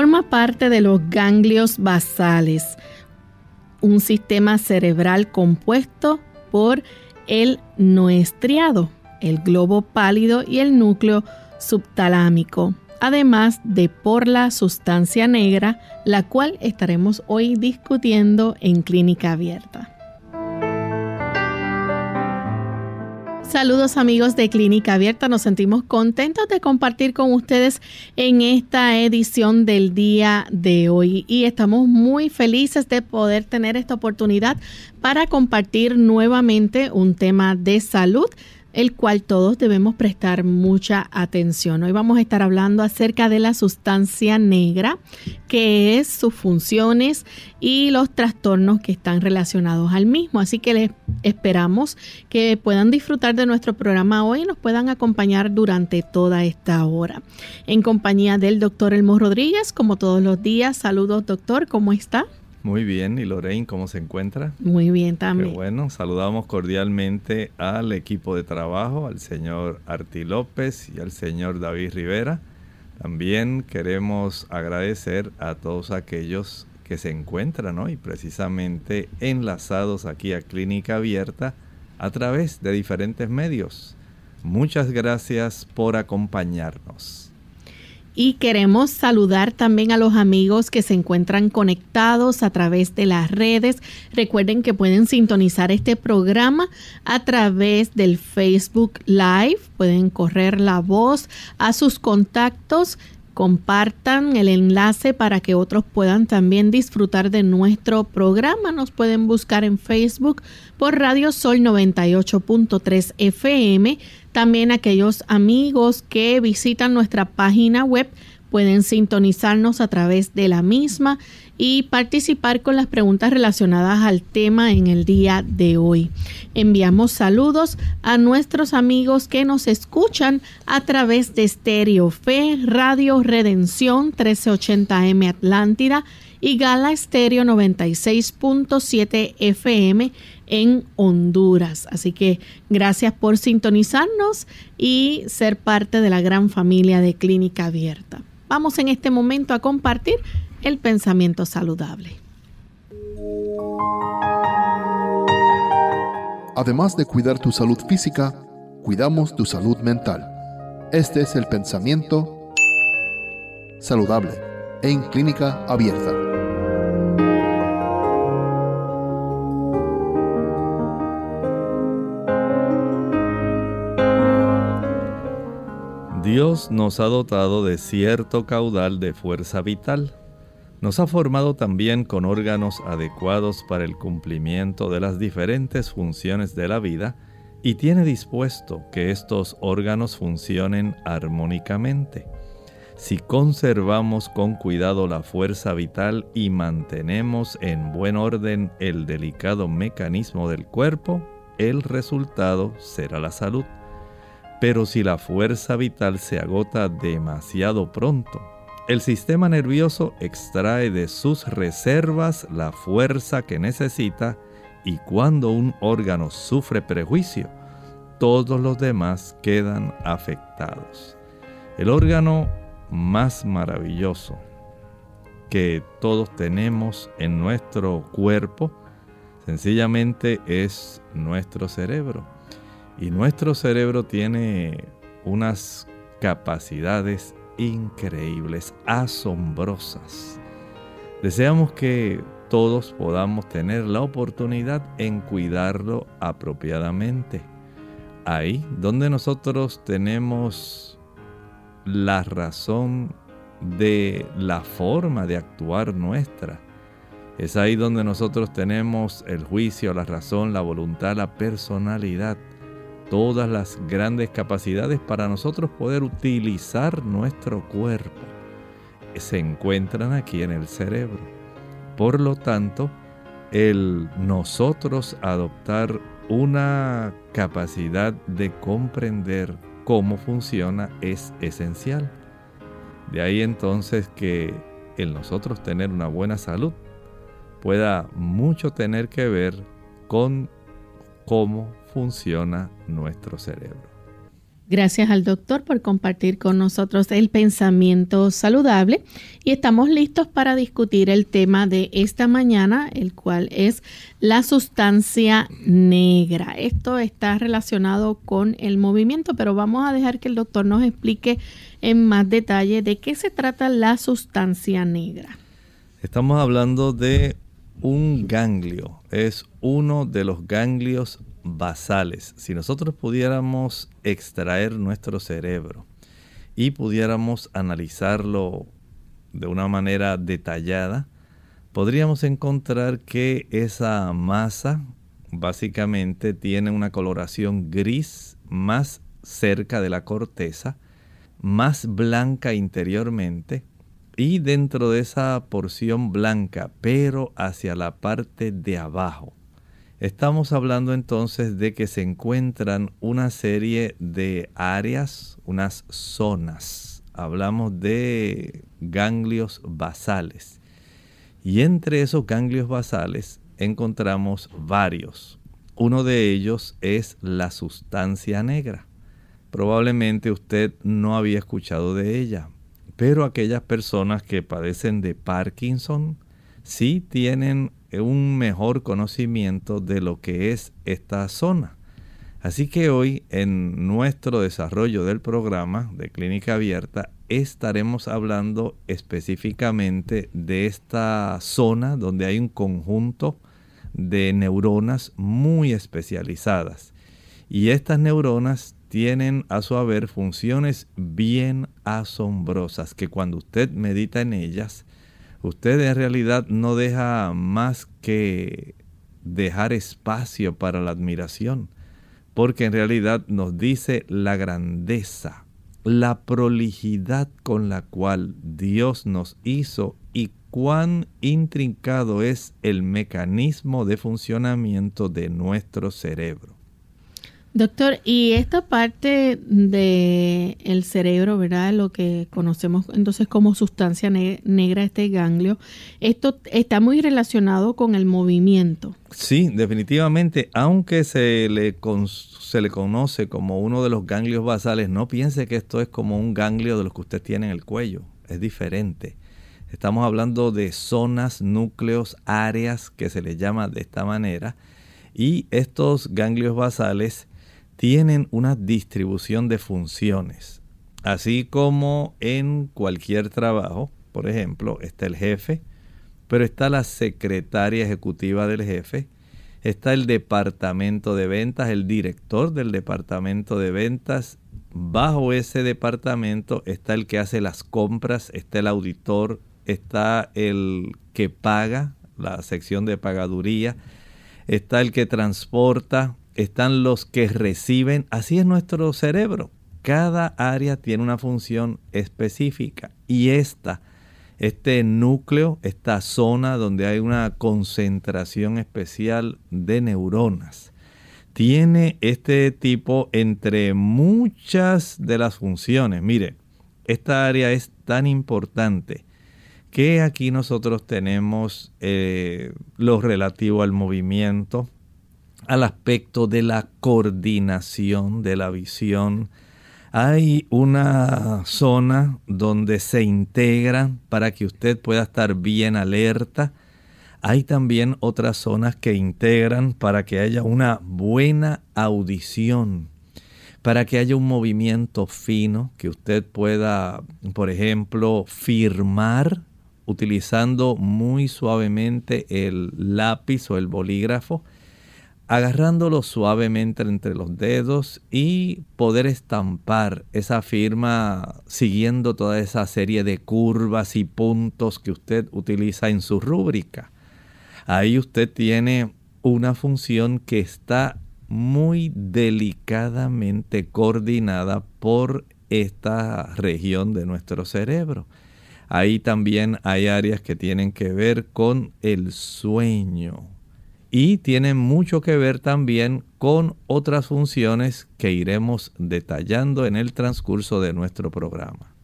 Forma parte de los ganglios basales, un sistema cerebral compuesto por el noestriado, el globo pálido y el núcleo subtalámico, además de por la sustancia negra, la cual estaremos hoy discutiendo en clínica abierta. Saludos amigos de Clínica Abierta, nos sentimos contentos de compartir con ustedes en esta edición del día de hoy. Y estamos muy felices de poder tener esta oportunidad para compartir nuevamente un tema de salud el cual todos debemos prestar mucha atención. Hoy vamos a estar hablando acerca de la sustancia negra, que es sus funciones y los trastornos que están relacionados al mismo. Así que les esperamos que puedan disfrutar de nuestro programa hoy y nos puedan acompañar durante toda esta hora. En compañía del doctor Elmo Rodríguez, como todos los días. Saludos, doctor, ¿cómo está? Muy bien, ¿y Lorraine cómo se encuentra? Muy bien también. Qué bueno, saludamos cordialmente al equipo de trabajo, al señor Arti López y al señor David Rivera. También queremos agradecer a todos aquellos que se encuentran hoy precisamente enlazados aquí a Clínica Abierta a través de diferentes medios. Muchas gracias por acompañarnos. Y queremos saludar también a los amigos que se encuentran conectados a través de las redes. Recuerden que pueden sintonizar este programa a través del Facebook Live. Pueden correr la voz a sus contactos compartan el enlace para que otros puedan también disfrutar de nuestro programa. Nos pueden buscar en Facebook por Radio Sol 98.3 FM. También aquellos amigos que visitan nuestra página web pueden sintonizarnos a través de la misma y participar con las preguntas relacionadas al tema en el día de hoy. Enviamos saludos a nuestros amigos que nos escuchan a través de Stereo Fe, Radio Redención 1380M Atlántida y Gala Stereo 96.7 FM en Honduras. Así que gracias por sintonizarnos y ser parte de la gran familia de Clínica Abierta. Vamos en este momento a compartir el pensamiento saludable. Además de cuidar tu salud física, cuidamos tu salud mental. Este es el pensamiento saludable en clínica abierta. Dios nos ha dotado de cierto caudal de fuerza vital nos ha formado también con órganos adecuados para el cumplimiento de las diferentes funciones de la vida y tiene dispuesto que estos órganos funcionen armónicamente. Si conservamos con cuidado la fuerza vital y mantenemos en buen orden el delicado mecanismo del cuerpo, el resultado será la salud. Pero si la fuerza vital se agota demasiado pronto, el sistema nervioso extrae de sus reservas la fuerza que necesita y cuando un órgano sufre prejuicio, todos los demás quedan afectados. El órgano más maravilloso que todos tenemos en nuestro cuerpo sencillamente es nuestro cerebro. Y nuestro cerebro tiene unas capacidades increíbles, asombrosas. Deseamos que todos podamos tener la oportunidad en cuidarlo apropiadamente. Ahí donde nosotros tenemos la razón de la forma de actuar nuestra. Es ahí donde nosotros tenemos el juicio, la razón, la voluntad, la personalidad. Todas las grandes capacidades para nosotros poder utilizar nuestro cuerpo se encuentran aquí en el cerebro. Por lo tanto, el nosotros adoptar una capacidad de comprender cómo funciona es esencial. De ahí entonces que el nosotros tener una buena salud pueda mucho tener que ver con cómo funciona nuestro cerebro. Gracias al doctor por compartir con nosotros el pensamiento saludable y estamos listos para discutir el tema de esta mañana, el cual es la sustancia negra. Esto está relacionado con el movimiento, pero vamos a dejar que el doctor nos explique en más detalle de qué se trata la sustancia negra. Estamos hablando de un ganglio, es uno de los ganglios basales. Si nosotros pudiéramos extraer nuestro cerebro y pudiéramos analizarlo de una manera detallada, podríamos encontrar que esa masa básicamente tiene una coloración gris más cerca de la corteza, más blanca interiormente y dentro de esa porción blanca, pero hacia la parte de abajo, Estamos hablando entonces de que se encuentran una serie de áreas, unas zonas. Hablamos de ganglios basales. Y entre esos ganglios basales encontramos varios. Uno de ellos es la sustancia negra. Probablemente usted no había escuchado de ella, pero aquellas personas que padecen de Parkinson sí tienen un mejor conocimiento de lo que es esta zona. Así que hoy en nuestro desarrollo del programa de clínica abierta estaremos hablando específicamente de esta zona donde hay un conjunto de neuronas muy especializadas. Y estas neuronas tienen a su haber funciones bien asombrosas que cuando usted medita en ellas, usted en realidad no deja más que dejar espacio para la admiración, porque en realidad nos dice la grandeza, la prolijidad con la cual Dios nos hizo y cuán intrincado es el mecanismo de funcionamiento de nuestro cerebro. Doctor, y esta parte del el cerebro, ¿verdad? Lo que conocemos entonces como sustancia negra, este ganglio, esto está muy relacionado con el movimiento. Sí, definitivamente, aunque se le, se le conoce como uno de los ganglios basales, no piense que esto es como un ganglio de los que usted tiene en el cuello, es diferente. Estamos hablando de zonas, núcleos, áreas que se le llama de esta manera, y estos ganglios basales tienen una distribución de funciones. Así como en cualquier trabajo, por ejemplo, está el jefe, pero está la secretaria ejecutiva del jefe, está el departamento de ventas, el director del departamento de ventas. Bajo ese departamento está el que hace las compras, está el auditor, está el que paga, la sección de pagaduría, está el que transporta, están los que reciben. Así es nuestro cerebro. Cada área tiene una función específica y esta, este núcleo, esta zona donde hay una concentración especial de neuronas, tiene este tipo entre muchas de las funciones. Mire, esta área es tan importante que aquí nosotros tenemos eh, lo relativo al movimiento, al aspecto de la coordinación de la visión. Hay una zona donde se integra para que usted pueda estar bien alerta. Hay también otras zonas que integran para que haya una buena audición, para que haya un movimiento fino, que usted pueda, por ejemplo, firmar utilizando muy suavemente el lápiz o el bolígrafo agarrándolo suavemente entre los dedos y poder estampar esa firma siguiendo toda esa serie de curvas y puntos que usted utiliza en su rúbrica. Ahí usted tiene una función que está muy delicadamente coordinada por esta región de nuestro cerebro. Ahí también hay áreas que tienen que ver con el sueño y tienen mucho que ver también con otras funciones que iremos detallando en el transcurso de nuestro programa.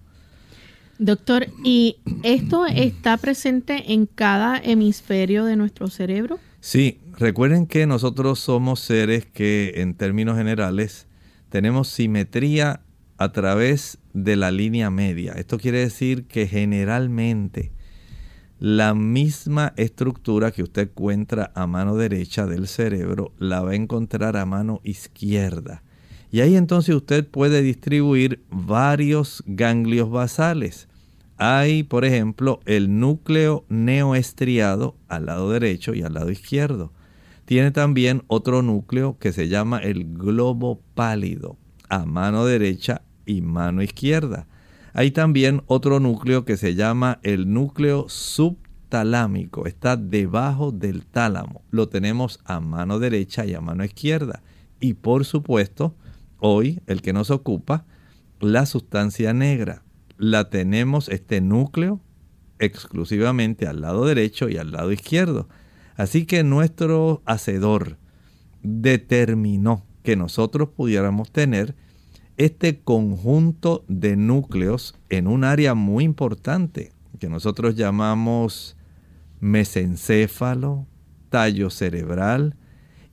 Doctor, ¿y esto está presente en cada hemisferio de nuestro cerebro? Sí, recuerden que nosotros somos seres que en términos generales tenemos simetría a través de la línea media. Esto quiere decir que generalmente la misma estructura que usted encuentra a mano derecha del cerebro la va a encontrar a mano izquierda. Y ahí entonces usted puede distribuir varios ganglios basales. Hay, por ejemplo, el núcleo neoestriado al lado derecho y al lado izquierdo. Tiene también otro núcleo que se llama el globo pálido a mano derecha y mano izquierda. Hay también otro núcleo que se llama el núcleo subtalámico. Está debajo del tálamo. Lo tenemos a mano derecha y a mano izquierda. Y por supuesto, hoy el que nos ocupa, la sustancia negra. La tenemos este núcleo exclusivamente al lado derecho y al lado izquierdo. Así que nuestro hacedor determinó que nosotros pudiéramos tener este conjunto de núcleos en un área muy importante que nosotros llamamos mesencéfalo, tallo cerebral,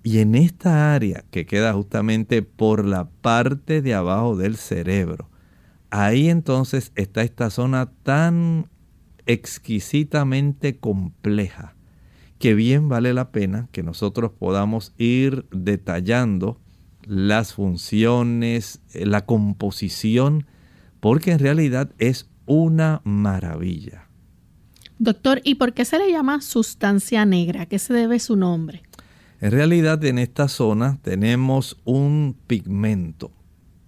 y en esta área que queda justamente por la parte de abajo del cerebro, ahí entonces está esta zona tan exquisitamente compleja que bien vale la pena que nosotros podamos ir detallando las funciones, eh, la composición, porque en realidad es una maravilla. Doctor, ¿y por qué se le llama sustancia negra? qué se debe su nombre? En realidad en esta zona tenemos un pigmento.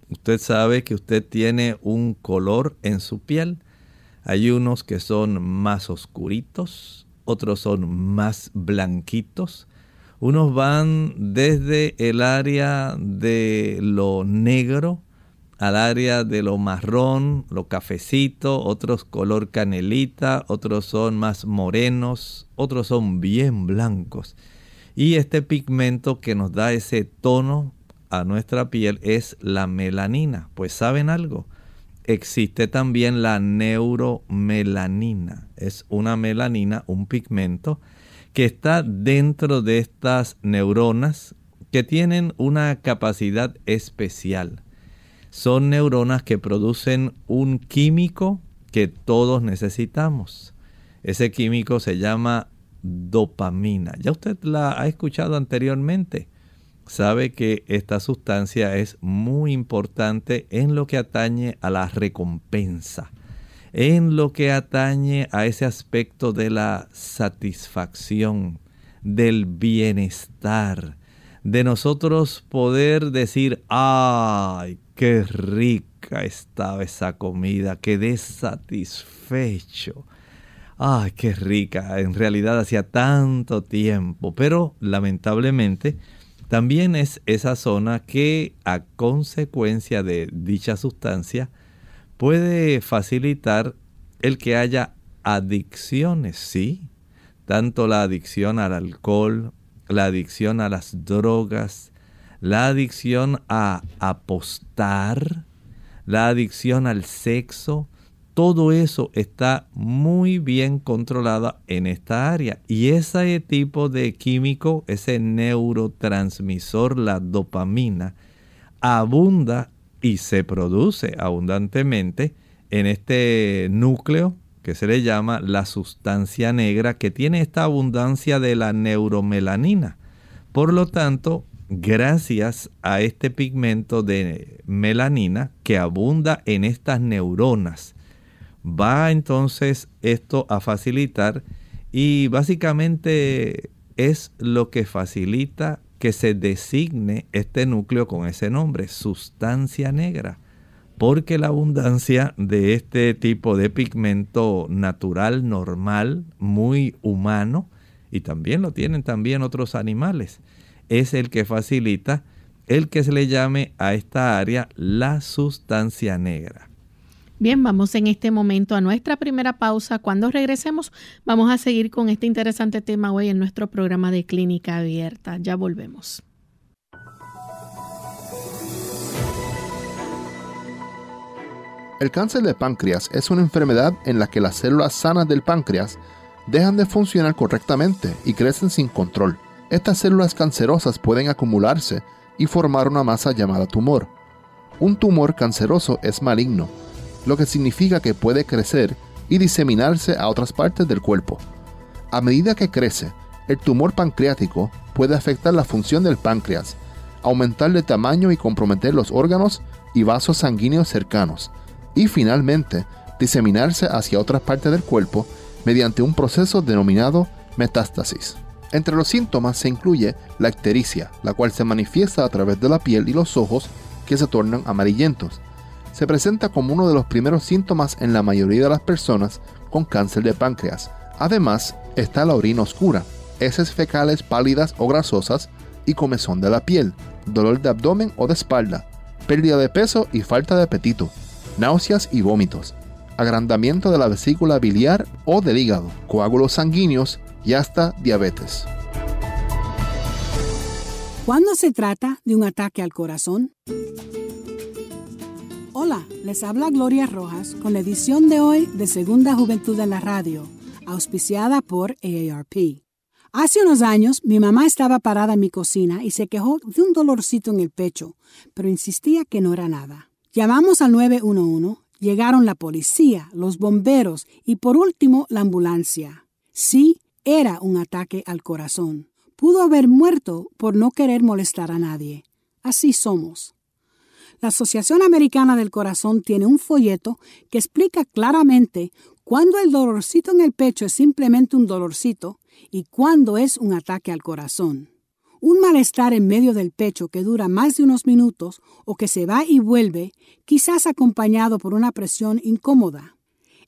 Usted sabe que usted tiene un color en su piel. Hay unos que son más oscuritos, otros son más blanquitos unos van desde el área de lo negro al área de lo marrón, lo cafecito, otros color canelita, otros son más morenos, otros son bien blancos. Y este pigmento que nos da ese tono a nuestra piel es la melanina. Pues saben algo, existe también la neuromelanina. Es una melanina, un pigmento que está dentro de estas neuronas que tienen una capacidad especial. Son neuronas que producen un químico que todos necesitamos. Ese químico se llama dopamina. Ya usted la ha escuchado anteriormente. Sabe que esta sustancia es muy importante en lo que atañe a la recompensa en lo que atañe a ese aspecto de la satisfacción, del bienestar, de nosotros poder decir, ay, qué rica estaba esa comida, quedé satisfecho. Ay, qué rica, en realidad hacía tanto tiempo, pero lamentablemente también es esa zona que a consecuencia de dicha sustancia puede facilitar el que haya adicciones, sí, tanto la adicción al alcohol, la adicción a las drogas, la adicción a apostar, la adicción al sexo, todo eso está muy bien controlado en esta área. Y ese tipo de químico, ese neurotransmisor, la dopamina, abunda y se produce abundantemente en este núcleo que se le llama la sustancia negra que tiene esta abundancia de la neuromelanina. Por lo tanto, gracias a este pigmento de melanina que abunda en estas neuronas, va entonces esto a facilitar y básicamente es lo que facilita que se designe este núcleo con ese nombre, sustancia negra, porque la abundancia de este tipo de pigmento natural, normal, muy humano, y también lo tienen también otros animales, es el que facilita el que se le llame a esta área la sustancia negra. Bien, vamos en este momento a nuestra primera pausa. Cuando regresemos, vamos a seguir con este interesante tema hoy en nuestro programa de clínica abierta. Ya volvemos. El cáncer de páncreas es una enfermedad en la que las células sanas del páncreas dejan de funcionar correctamente y crecen sin control. Estas células cancerosas pueden acumularse y formar una masa llamada tumor. Un tumor canceroso es maligno, lo que significa que puede crecer y diseminarse a otras partes del cuerpo. A medida que crece, el tumor pancreático puede afectar la función del páncreas, aumentar de tamaño y comprometer los órganos y vasos sanguíneos cercanos, y finalmente diseminarse hacia otras partes del cuerpo mediante un proceso denominado metástasis. Entre los síntomas se incluye la ictericia, la cual se manifiesta a través de la piel y los ojos que se tornan amarillentos. Se presenta como uno de los primeros síntomas en la mayoría de las personas con cáncer de páncreas. Además, está la orina oscura, heces fecales pálidas o grasosas y comezón de la piel, dolor de abdomen o de espalda, pérdida de peso y falta de apetito, náuseas y vómitos, agrandamiento de la vesícula biliar o del hígado, coágulos sanguíneos y hasta diabetes. ¿Cuándo se trata de un ataque al corazón? Hola, les habla Gloria Rojas con la edición de hoy de Segunda Juventud en la Radio, auspiciada por AARP. Hace unos años mi mamá estaba parada en mi cocina y se quejó de un dolorcito en el pecho, pero insistía que no era nada. Llamamos al 911, llegaron la policía, los bomberos y por último la ambulancia. Sí, era un ataque al corazón. Pudo haber muerto por no querer molestar a nadie. Así somos. La Asociación Americana del Corazón tiene un folleto que explica claramente cuándo el dolorcito en el pecho es simplemente un dolorcito y cuándo es un ataque al corazón. Un malestar en medio del pecho que dura más de unos minutos o que se va y vuelve, quizás acompañado por una presión incómoda.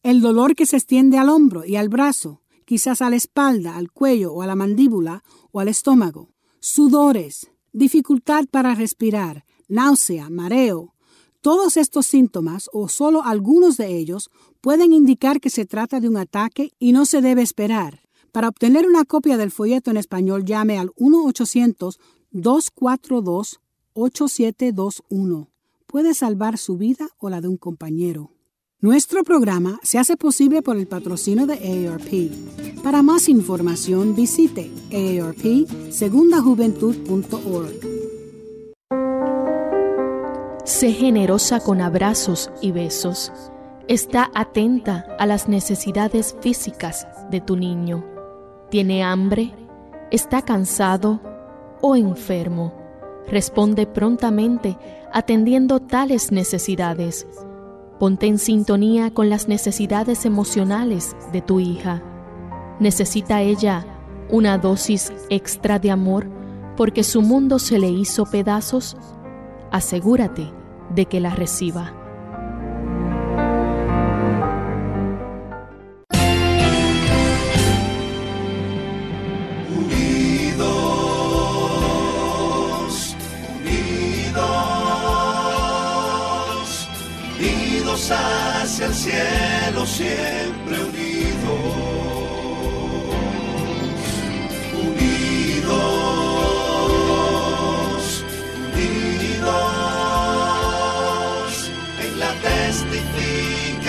El dolor que se extiende al hombro y al brazo, quizás a la espalda, al cuello o a la mandíbula o al estómago. Sudores, dificultad para respirar, náusea, mareo. Todos estos síntomas, o solo algunos de ellos, pueden indicar que se trata de un ataque y no se debe esperar. Para obtener una copia del folleto en español, llame al 1-800-242-8721. Puede salvar su vida o la de un compañero. Nuestro programa se hace posible por el patrocinio de AARP. Para más información visite aarpsegundajuventud.org. Sé generosa con abrazos y besos. Está atenta a las necesidades físicas de tu niño. ¿Tiene hambre? ¿Está cansado o enfermo? Responde prontamente atendiendo tales necesidades Ponte en sintonía con las necesidades emocionales de tu hija. ¿Necesita ella una dosis extra de amor porque su mundo se le hizo pedazos? Asegúrate de que la reciba. cielo siempre unidos, unidos,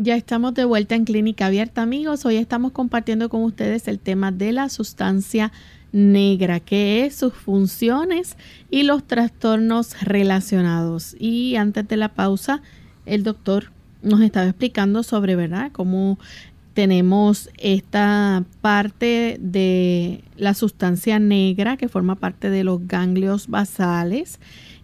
Ya estamos de vuelta en Clínica Abierta, amigos. Hoy estamos compartiendo con ustedes el tema de la sustancia negra, que es sus funciones y los trastornos relacionados. Y antes de la pausa, el doctor nos estaba explicando sobre, ¿verdad?, cómo tenemos esta parte de la sustancia negra que forma parte de los ganglios basales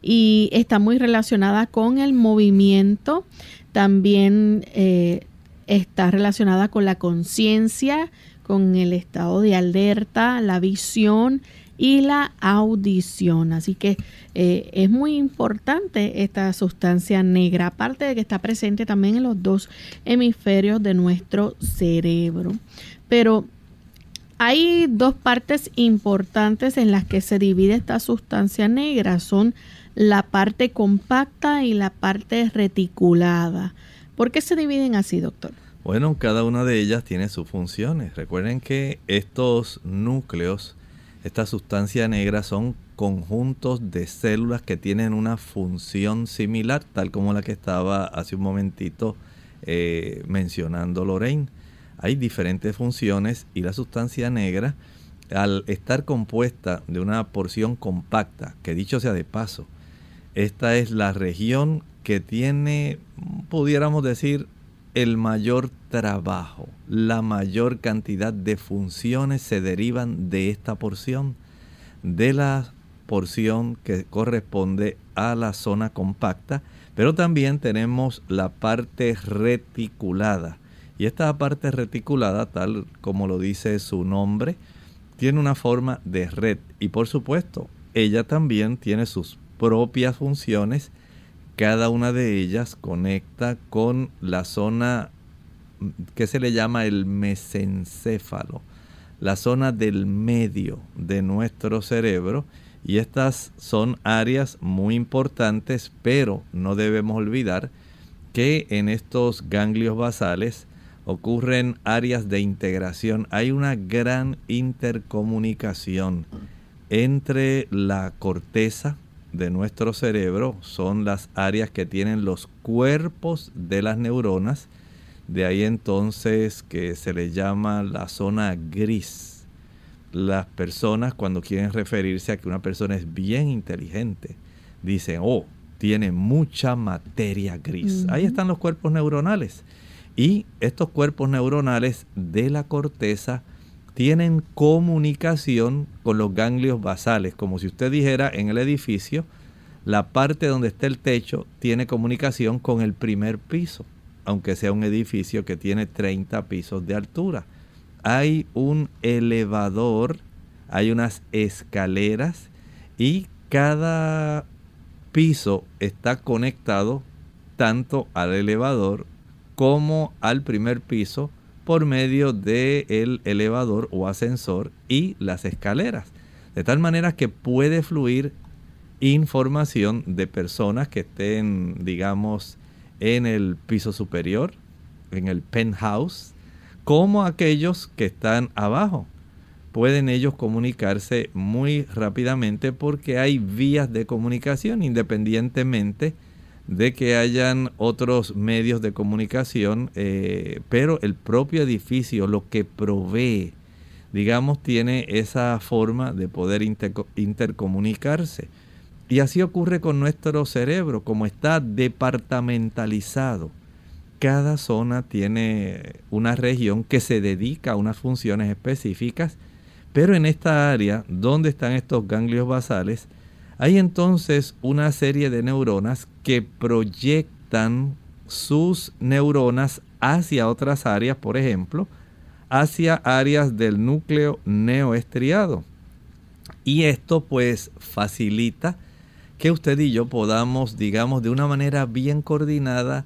y está muy relacionada con el movimiento. También eh, está relacionada con la conciencia, con el estado de alerta, la visión y la audición. Así que eh, es muy importante esta sustancia negra, aparte de que está presente también en los dos hemisferios de nuestro cerebro. Pero hay dos partes importantes en las que se divide esta sustancia negra. Son la parte compacta y la parte reticulada. ¿Por qué se dividen así, doctor? Bueno, cada una de ellas tiene sus funciones. Recuerden que estos núcleos esta sustancia negra son conjuntos de células que tienen una función similar, tal como la que estaba hace un momentito eh, mencionando Lorraine. Hay diferentes funciones y la sustancia negra, al estar compuesta de una porción compacta, que dicho sea de paso, esta es la región que tiene, pudiéramos decir, el mayor trabajo, la mayor cantidad de funciones se derivan de esta porción, de la porción que corresponde a la zona compacta, pero también tenemos la parte reticulada. Y esta parte reticulada, tal como lo dice su nombre, tiene una forma de red y por supuesto, ella también tiene sus propias funciones cada una de ellas conecta con la zona que se le llama el mesencéfalo, la zona del medio de nuestro cerebro. Y estas son áreas muy importantes, pero no debemos olvidar que en estos ganglios basales ocurren áreas de integración. Hay una gran intercomunicación entre la corteza, de nuestro cerebro son las áreas que tienen los cuerpos de las neuronas. De ahí entonces que se le llama la zona gris. Las personas cuando quieren referirse a que una persona es bien inteligente, dicen, oh, tiene mucha materia gris. Ahí están los cuerpos neuronales. Y estos cuerpos neuronales de la corteza tienen comunicación con los ganglios basales, como si usted dijera en el edificio, la parte donde está el techo tiene comunicación con el primer piso, aunque sea un edificio que tiene 30 pisos de altura. Hay un elevador, hay unas escaleras y cada piso está conectado tanto al elevador como al primer piso por medio del elevador o ascensor y las escaleras. De tal manera que puede fluir información de personas que estén, digamos, en el piso superior, en el penthouse, como aquellos que están abajo. Pueden ellos comunicarse muy rápidamente porque hay vías de comunicación independientemente de que hayan otros medios de comunicación, eh, pero el propio edificio, lo que provee, digamos, tiene esa forma de poder intercomunicarse. Y así ocurre con nuestro cerebro, como está departamentalizado. Cada zona tiene una región que se dedica a unas funciones específicas, pero en esta área donde están estos ganglios basales, hay entonces una serie de neuronas que proyectan sus neuronas hacia otras áreas, por ejemplo, hacia áreas del núcleo neoestriado. Y esto pues facilita que usted y yo podamos, digamos, de una manera bien coordinada,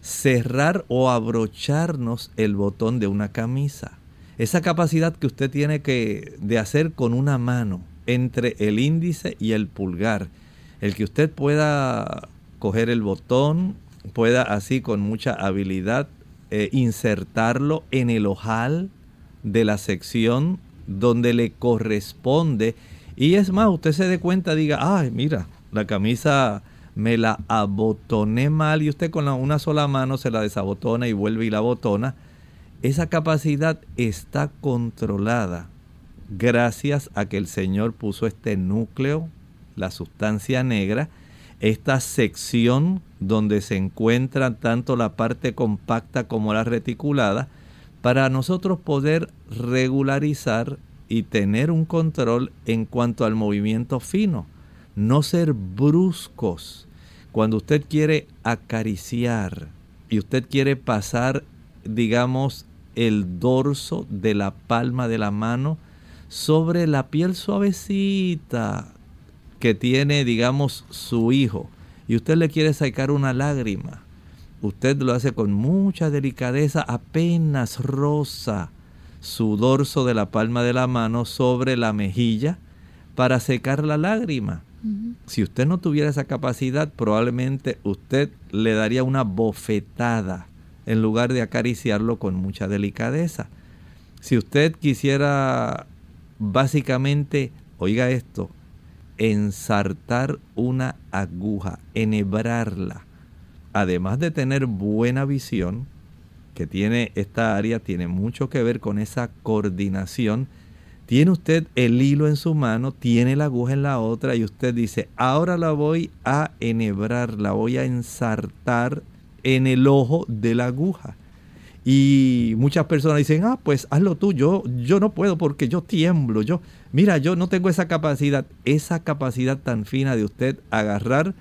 cerrar o abrocharnos el botón de una camisa. Esa capacidad que usted tiene que de hacer con una mano, entre el índice y el pulgar. El que usted pueda coger el botón, pueda así con mucha habilidad eh, insertarlo en el ojal de la sección donde le corresponde. Y es más, usted se dé cuenta, diga, ay, mira, la camisa me la abotoné mal y usted con una sola mano se la desabotona y vuelve y la botona. Esa capacidad está controlada gracias a que el Señor puso este núcleo, la sustancia negra, esta sección donde se encuentra tanto la parte compacta como la reticulada, para nosotros poder regularizar y tener un control en cuanto al movimiento fino. No ser bruscos. Cuando usted quiere acariciar y usted quiere pasar, digamos, el dorso de la palma de la mano sobre la piel suavecita que tiene, digamos, su hijo, y usted le quiere sacar una lágrima, usted lo hace con mucha delicadeza, apenas rosa su dorso de la palma de la mano sobre la mejilla para secar la lágrima. Si usted no tuviera esa capacidad, probablemente usted le daría una bofetada en lugar de acariciarlo con mucha delicadeza. Si usted quisiera básicamente, oiga esto, ensartar una aguja, enhebrarla, además de tener buena visión, que tiene esta área tiene mucho que ver con esa coordinación. Tiene usted el hilo en su mano, tiene la aguja en la otra y usted dice, ahora la voy a enhebrar, la voy a ensartar en el ojo de la aguja. Y muchas personas dicen, ah, pues hazlo tú, yo, yo no puedo porque yo tiemblo, yo, mira, yo no tengo esa capacidad, esa capacidad tan fina de usted agarrar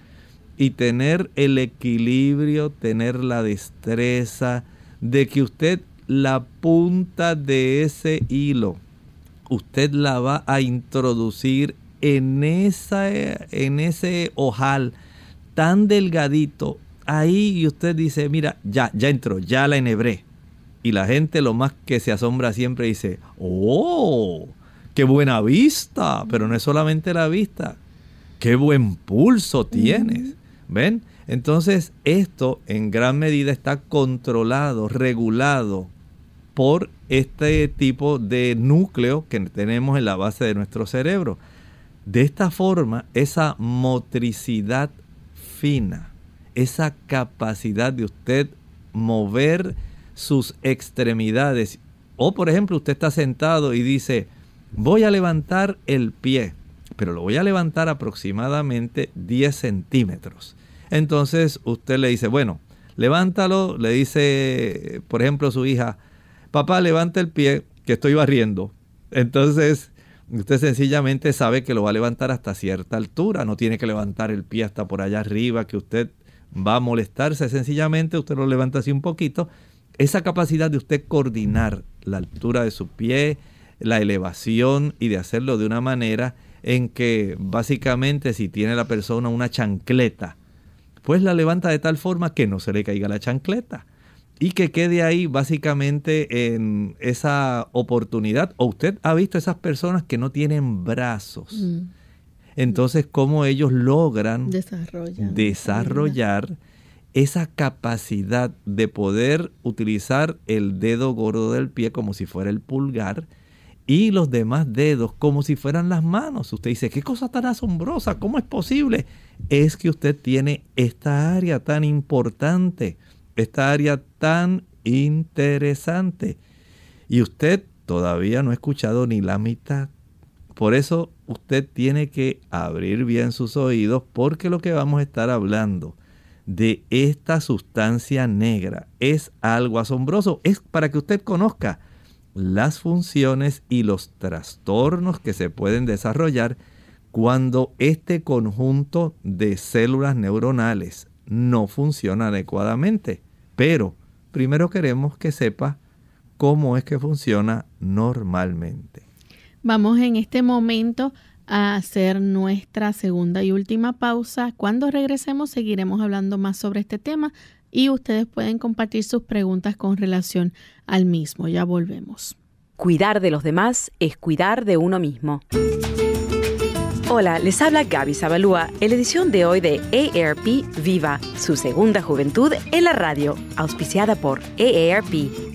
y tener el equilibrio, tener la destreza, de que usted la punta de ese hilo, usted la va a introducir en, esa, en ese ojal tan delgadito, ahí y usted dice, mira, ya, ya entró, ya la enhebré. Y la gente lo más que se asombra siempre dice, oh, qué buena vista, pero no es solamente la vista, qué buen pulso tienes. ¿Ven? Entonces esto en gran medida está controlado, regulado por este tipo de núcleo que tenemos en la base de nuestro cerebro. De esta forma, esa motricidad fina, esa capacidad de usted mover sus extremidades, o por ejemplo usted está sentado y dice, voy a levantar el pie, pero lo voy a levantar aproximadamente 10 centímetros. Entonces usted le dice, bueno, levántalo, le dice, por ejemplo, su hija, papá, levanta el pie que estoy barriendo. Entonces, usted sencillamente sabe que lo va a levantar hasta cierta altura, no tiene que levantar el pie hasta por allá arriba, que usted va a molestarse, sencillamente usted lo levanta así un poquito. Esa capacidad de usted coordinar la altura de su pie, la elevación y de hacerlo de una manera en que básicamente si tiene la persona una chancleta, pues la levanta de tal forma que no se le caiga la chancleta y que quede ahí básicamente en esa oportunidad. O usted ha visto esas personas que no tienen brazos. Mm. Entonces, ¿cómo ellos logran desarrollar esa capacidad de poder utilizar el dedo gordo del pie como si fuera el pulgar y los demás dedos como si fueran las manos? Usted dice, qué cosa tan asombrosa, ¿cómo es posible? es que usted tiene esta área tan importante, esta área tan interesante. Y usted todavía no ha escuchado ni la mitad. Por eso usted tiene que abrir bien sus oídos porque lo que vamos a estar hablando de esta sustancia negra es algo asombroso. Es para que usted conozca las funciones y los trastornos que se pueden desarrollar cuando este conjunto de células neuronales no funciona adecuadamente. Pero primero queremos que sepa cómo es que funciona normalmente. Vamos en este momento a hacer nuestra segunda y última pausa. Cuando regresemos seguiremos hablando más sobre este tema y ustedes pueden compartir sus preguntas con relación al mismo. Ya volvemos. Cuidar de los demás es cuidar de uno mismo. Hola, les habla Gaby Zabalúa en la edición de hoy de AARP Viva, su segunda juventud en la radio, auspiciada por AARP.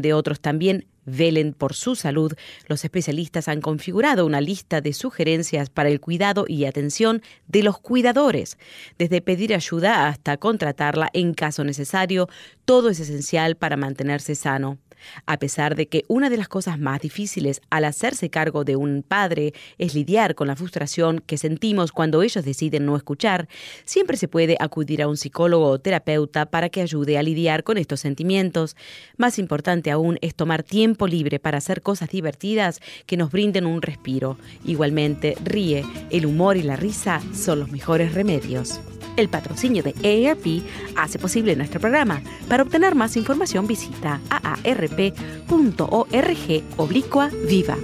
de otros también velen por su salud, los especialistas han configurado una lista de sugerencias para el cuidado y atención de los cuidadores. Desde pedir ayuda hasta contratarla en caso necesario, todo es esencial para mantenerse sano. A pesar de que una de las cosas más difíciles al hacerse cargo de un padre es lidiar con la frustración que sentimos cuando ellos deciden no escuchar, siempre se puede acudir a un psicólogo o terapeuta para que ayude a lidiar con estos sentimientos. Más importante aún es tomar tiempo libre para hacer cosas divertidas que nos brinden un respiro. Igualmente, ríe, el humor y la risa son los mejores remedios. El patrocinio de AARP hace posible nuestro programa. Para obtener más información visita aarp.org oblicua viva.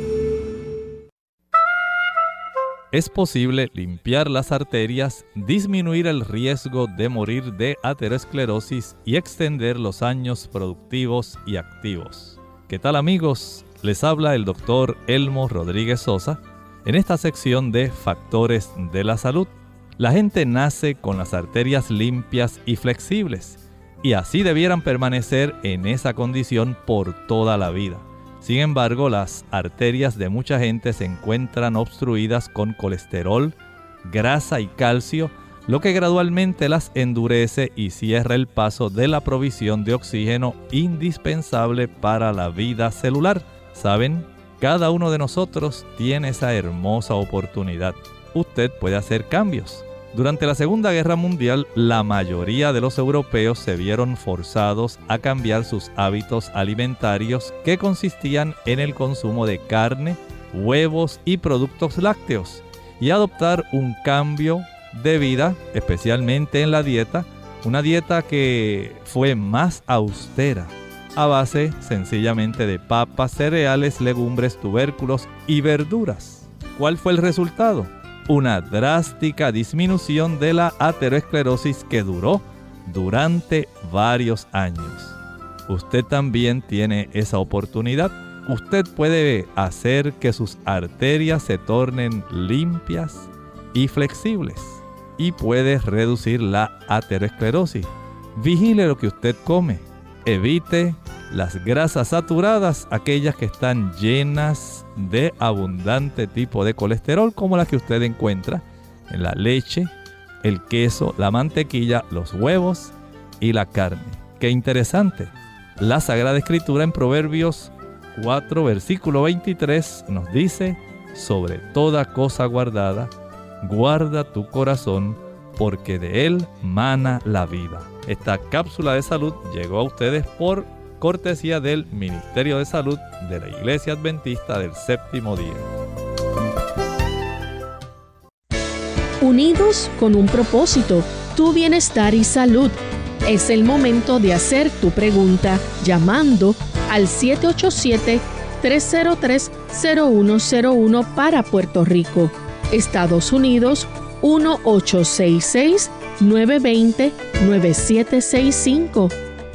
Es posible limpiar las arterias, disminuir el riesgo de morir de aterosclerosis y extender los años productivos y activos. ¿Qué tal amigos? Les habla el doctor Elmo Rodríguez Sosa en esta sección de Factores de la Salud. La gente nace con las arterias limpias y flexibles y así debieran permanecer en esa condición por toda la vida. Sin embargo, las arterias de mucha gente se encuentran obstruidas con colesterol, grasa y calcio, lo que gradualmente las endurece y cierra el paso de la provisión de oxígeno indispensable para la vida celular. ¿Saben? Cada uno de nosotros tiene esa hermosa oportunidad. Usted puede hacer cambios. Durante la Segunda Guerra Mundial, la mayoría de los europeos se vieron forzados a cambiar sus hábitos alimentarios que consistían en el consumo de carne, huevos y productos lácteos y adoptar un cambio de vida, especialmente en la dieta, una dieta que fue más austera, a base sencillamente de papas, cereales, legumbres, tubérculos y verduras. ¿Cuál fue el resultado? Una drástica disminución de la aterosclerosis que duró durante varios años. Usted también tiene esa oportunidad. Usted puede hacer que sus arterias se tornen limpias y flexibles y puede reducir la aterosclerosis. Vigile lo que usted come. Evite las grasas saturadas, aquellas que están llenas de abundante tipo de colesterol, como las que usted encuentra en la leche, el queso, la mantequilla, los huevos y la carne. Qué interesante. La Sagrada Escritura en Proverbios 4, versículo 23 nos dice, sobre toda cosa guardada, guarda tu corazón, porque de él mana la vida. Esta cápsula de salud llegó a ustedes por cortesía del Ministerio de Salud de la Iglesia Adventista del Séptimo Día. Unidos con un propósito, tu bienestar y salud. Es el momento de hacer tu pregunta llamando al 787-303-0101 para Puerto Rico, Estados Unidos 1866-920-9765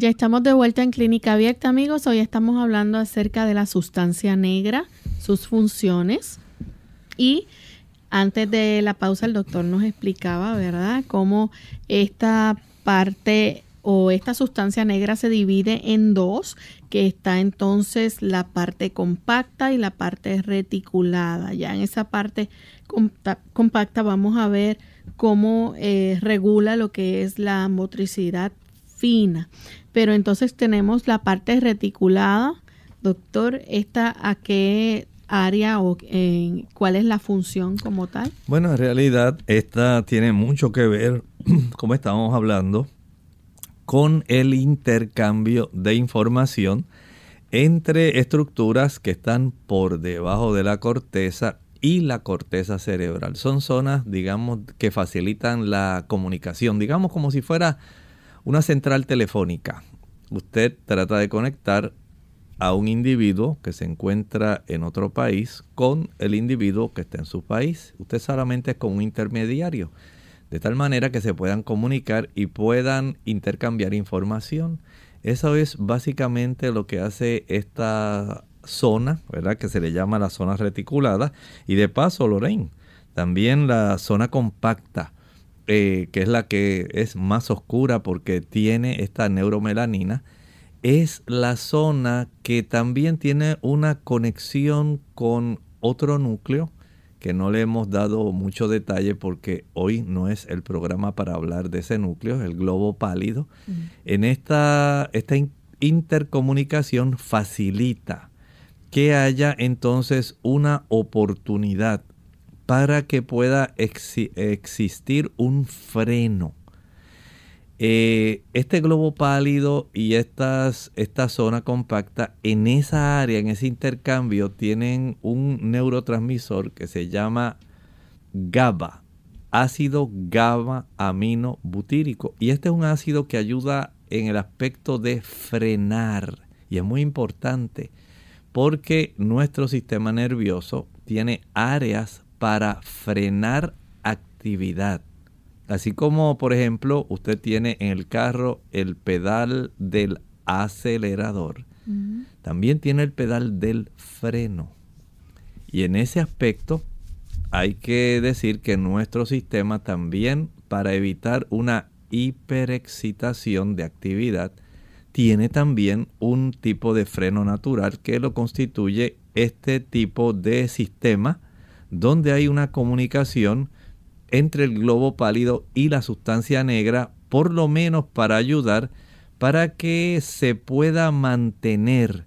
Ya estamos de vuelta en Clínica Abierta, amigos. Hoy estamos hablando acerca de la sustancia negra, sus funciones. Y antes de la pausa, el doctor nos explicaba, ¿verdad?, cómo esta parte o esta sustancia negra se divide en dos, que está entonces la parte compacta y la parte reticulada. Ya en esa parte compacta vamos a ver cómo eh, regula lo que es la motricidad fina. Pero entonces tenemos la parte reticulada. Doctor, ¿esta a qué área o cuál es la función como tal? Bueno, en realidad esta tiene mucho que ver, como estábamos hablando, con el intercambio de información entre estructuras que están por debajo de la corteza y la corteza cerebral. Son zonas, digamos, que facilitan la comunicación, digamos como si fuera una central telefónica. Usted trata de conectar a un individuo que se encuentra en otro país con el individuo que está en su país. Usted solamente es como un intermediario, de tal manera que se puedan comunicar y puedan intercambiar información. Eso es básicamente lo que hace esta zona, ¿verdad? Que se le llama la zona reticulada. Y de paso, Lorraine, también la zona compacta, eh, que es la que es más oscura porque tiene esta neuromelanina, es la zona que también tiene una conexión con otro núcleo que no le hemos dado mucho detalle porque hoy no es el programa para hablar de ese núcleo, el globo pálido. En esta, esta intercomunicación facilita que haya entonces una oportunidad para que pueda existir un freno. Eh, este globo pálido y esta zona compacta en esa área, en ese intercambio, tienen un neurotransmisor que se llama GABA, ácido GABA amino butírico. Y este es un ácido que ayuda en el aspecto de frenar. Y es muy importante porque nuestro sistema nervioso tiene áreas para frenar actividad. Así como, por ejemplo, usted tiene en el carro el pedal del acelerador, también tiene el pedal del freno. Y en ese aspecto hay que decir que nuestro sistema también, para evitar una hiperexcitación de actividad, tiene también un tipo de freno natural que lo constituye este tipo de sistema donde hay una comunicación entre el globo pálido y la sustancia negra, por lo menos para ayudar para que se pueda mantener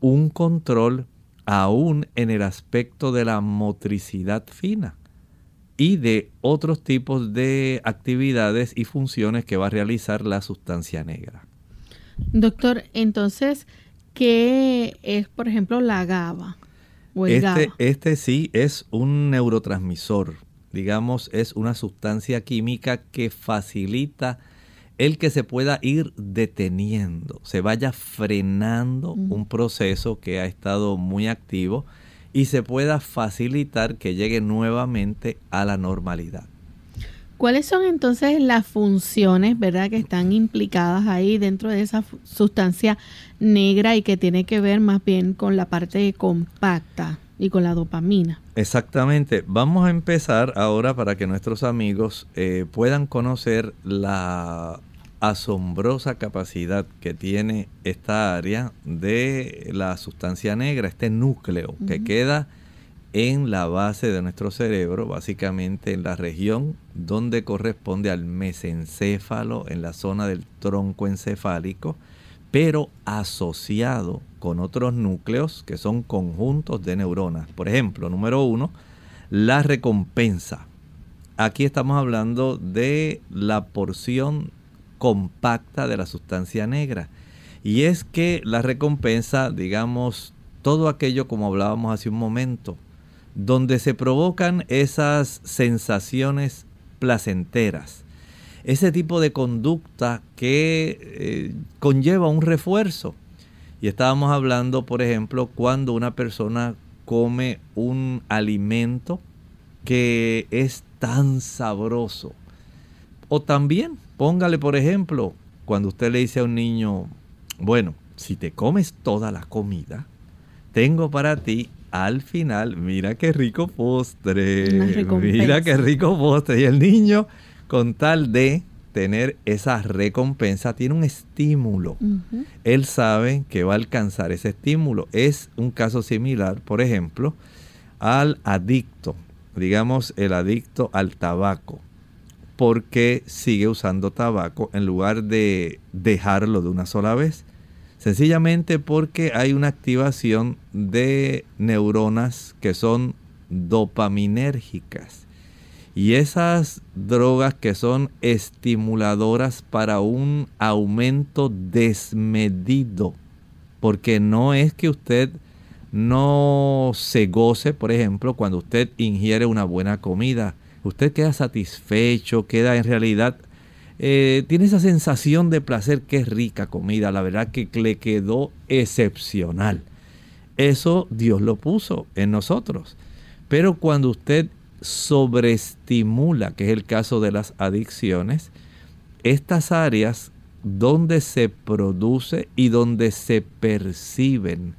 un control aún en el aspecto de la motricidad fina y de otros tipos de actividades y funciones que va a realizar la sustancia negra. Doctor, entonces, ¿qué es, por ejemplo, la GABA? Este, este sí es un neurotransmisor, digamos, es una sustancia química que facilita el que se pueda ir deteniendo, se vaya frenando un proceso que ha estado muy activo y se pueda facilitar que llegue nuevamente a la normalidad. ¿Cuáles son entonces las funciones, verdad, que están implicadas ahí dentro de esa sustancia negra y que tiene que ver más bien con la parte compacta y con la dopamina? Exactamente. Vamos a empezar ahora para que nuestros amigos eh, puedan conocer la asombrosa capacidad que tiene esta área de la sustancia negra, este núcleo que queda en la base de nuestro cerebro, básicamente en la región donde corresponde al mesencéfalo, en la zona del tronco encefálico, pero asociado con otros núcleos que son conjuntos de neuronas. Por ejemplo, número uno, la recompensa. Aquí estamos hablando de la porción compacta de la sustancia negra. Y es que la recompensa, digamos, todo aquello como hablábamos hace un momento, donde se provocan esas sensaciones placenteras. Ese tipo de conducta que eh, conlleva un refuerzo. Y estábamos hablando, por ejemplo, cuando una persona come un alimento que es tan sabroso. O también, póngale, por ejemplo, cuando usted le dice a un niño, bueno, si te comes toda la comida, tengo para ti al final, mira qué rico postre, mira qué rico postre. Y el niño, con tal de tener esa recompensa, tiene un estímulo. Él sabe que va a alcanzar ese estímulo. Es un caso similar, por ejemplo, al adicto, digamos el adicto al tabaco, porque sigue usando tabaco en lugar de dejarlo de una sola vez. Sencillamente porque hay una activación de neuronas que son dopaminérgicas. Y esas drogas que son estimuladoras para un aumento desmedido. Porque no es que usted no se goce, por ejemplo, cuando usted ingiere una buena comida. Usted queda satisfecho, queda en realidad eh, tiene esa sensación de placer que es rica comida, la verdad que le quedó excepcional. Eso Dios lo puso en nosotros. Pero cuando usted sobreestimula, que es el caso de las adicciones, estas áreas donde se produce y donde se perciben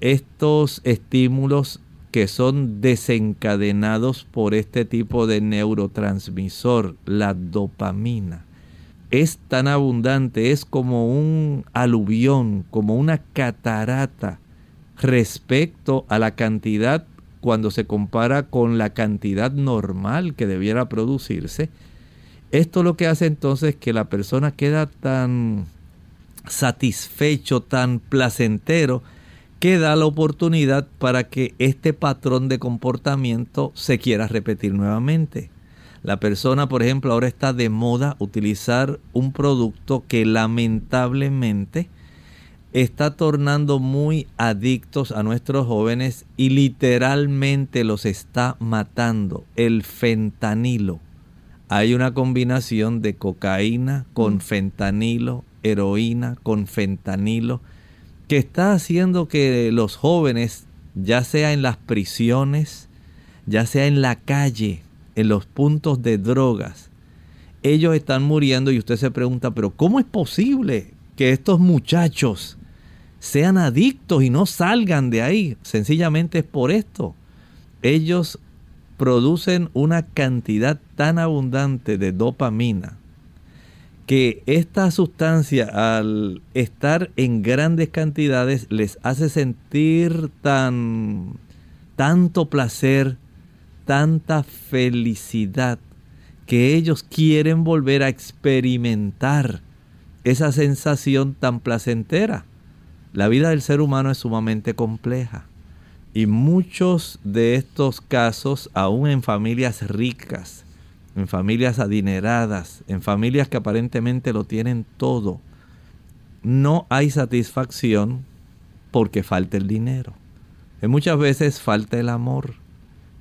estos estímulos que son desencadenados por este tipo de neurotransmisor, la dopamina es tan abundante, es como un aluvión, como una catarata respecto a la cantidad cuando se compara con la cantidad normal que debiera producirse. Esto lo que hace entonces que la persona queda tan satisfecho, tan placentero, que da la oportunidad para que este patrón de comportamiento se quiera repetir nuevamente. La persona, por ejemplo, ahora está de moda utilizar un producto que lamentablemente está tornando muy adictos a nuestros jóvenes y literalmente los está matando, el fentanilo. Hay una combinación de cocaína con mm. fentanilo, heroína con fentanilo, que está haciendo que los jóvenes, ya sea en las prisiones, ya sea en la calle, en los puntos de drogas, ellos están muriendo y usted se pregunta, pero ¿cómo es posible que estos muchachos sean adictos y no salgan de ahí? Sencillamente es por esto. Ellos producen una cantidad tan abundante de dopamina que esta sustancia al estar en grandes cantidades les hace sentir tan tanto placer, tanta felicidad que ellos quieren volver a experimentar esa sensación tan placentera. La vida del ser humano es sumamente compleja y muchos de estos casos, aún en familias ricas, en familias adineradas, en familias que aparentemente lo tienen todo, no hay satisfacción porque falta el dinero. Y muchas veces falta el amor.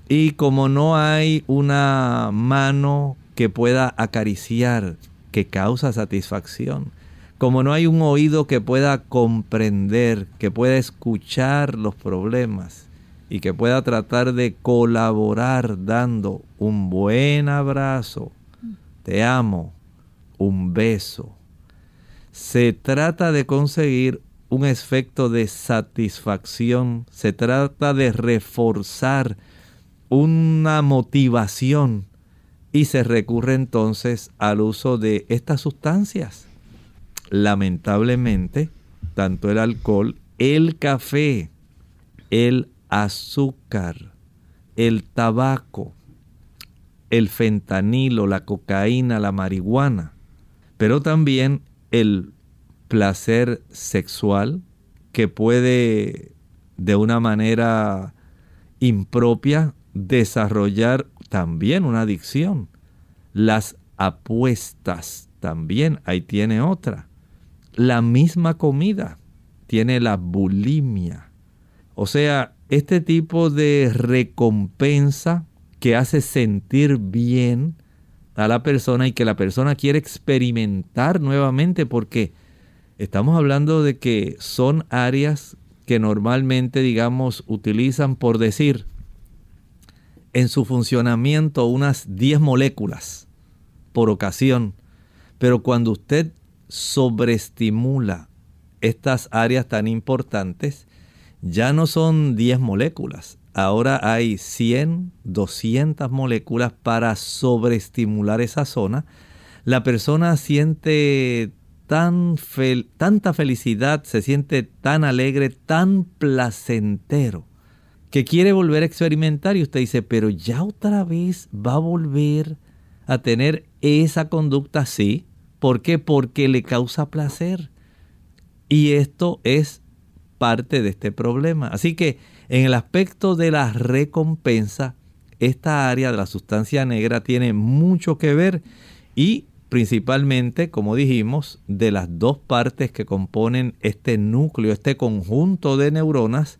Y como no hay una mano que pueda acariciar, que causa satisfacción, como no hay un oído que pueda comprender, que pueda escuchar los problemas y que pueda tratar de colaborar dando un buen abrazo, te amo, un beso. Se trata de conseguir un efecto de satisfacción, se trata de reforzar una motivación y se recurre entonces al uso de estas sustancias. Lamentablemente, tanto el alcohol, el café, el azúcar, el tabaco, el fentanilo, la cocaína, la marihuana, pero también el placer sexual que puede de una manera impropia desarrollar también una adicción. Las apuestas también, ahí tiene otra. La misma comida tiene la bulimia. O sea, este tipo de recompensa que hace sentir bien a la persona y que la persona quiere experimentar nuevamente porque estamos hablando de que son áreas que normalmente, digamos, utilizan por decir, en su funcionamiento unas 10 moléculas por ocasión. Pero cuando usted sobreestimula estas áreas tan importantes, ya no son 10 moléculas. Ahora hay 100, 200 moléculas para sobreestimular esa zona. La persona siente tan tanta felicidad, se siente tan alegre, tan placentero que quiere volver a experimentar y usted dice, pero ya otra vez va a volver a tener esa conducta así. ¿Por qué? Porque le causa placer. Y esto es parte de este problema. Así que en el aspecto de la recompensa, esta área de la sustancia negra tiene mucho que ver y principalmente, como dijimos, de las dos partes que componen este núcleo, este conjunto de neuronas,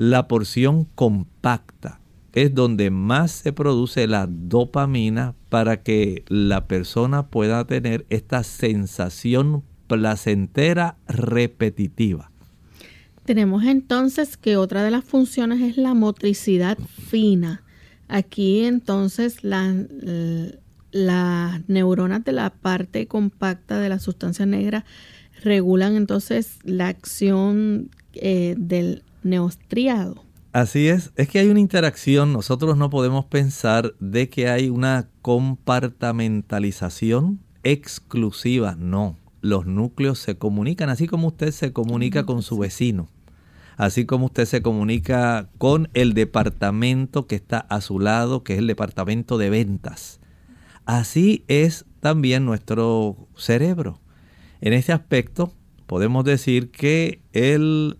la porción compacta es donde más se produce la dopamina para que la persona pueda tener esta sensación placentera repetitiva. Tenemos entonces que otra de las funciones es la motricidad fina. Aquí entonces las neuronas de la parte compacta de la sustancia negra regulan entonces la acción eh, del neostriado. Así es, es que hay una interacción, nosotros no podemos pensar de que hay una compartamentalización exclusiva, no, los núcleos se comunican, así como usted se comunica con su vecino, así como usted se comunica con el departamento que está a su lado, que es el departamento de ventas. Así es también nuestro cerebro. En este aspecto podemos decir que el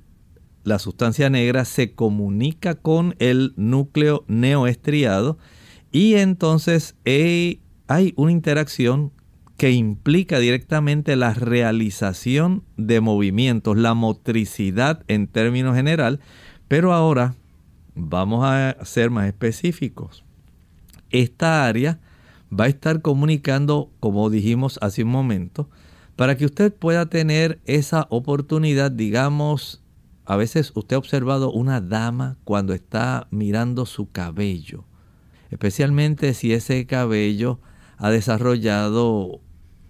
la sustancia negra se comunica con el núcleo neoestriado y entonces hay una interacción que implica directamente la realización de movimientos, la motricidad en términos general, pero ahora vamos a ser más específicos. Esta área va a estar comunicando, como dijimos hace un momento, para que usted pueda tener esa oportunidad, digamos, a veces usted ha observado una dama cuando está mirando su cabello, especialmente si ese cabello ha desarrollado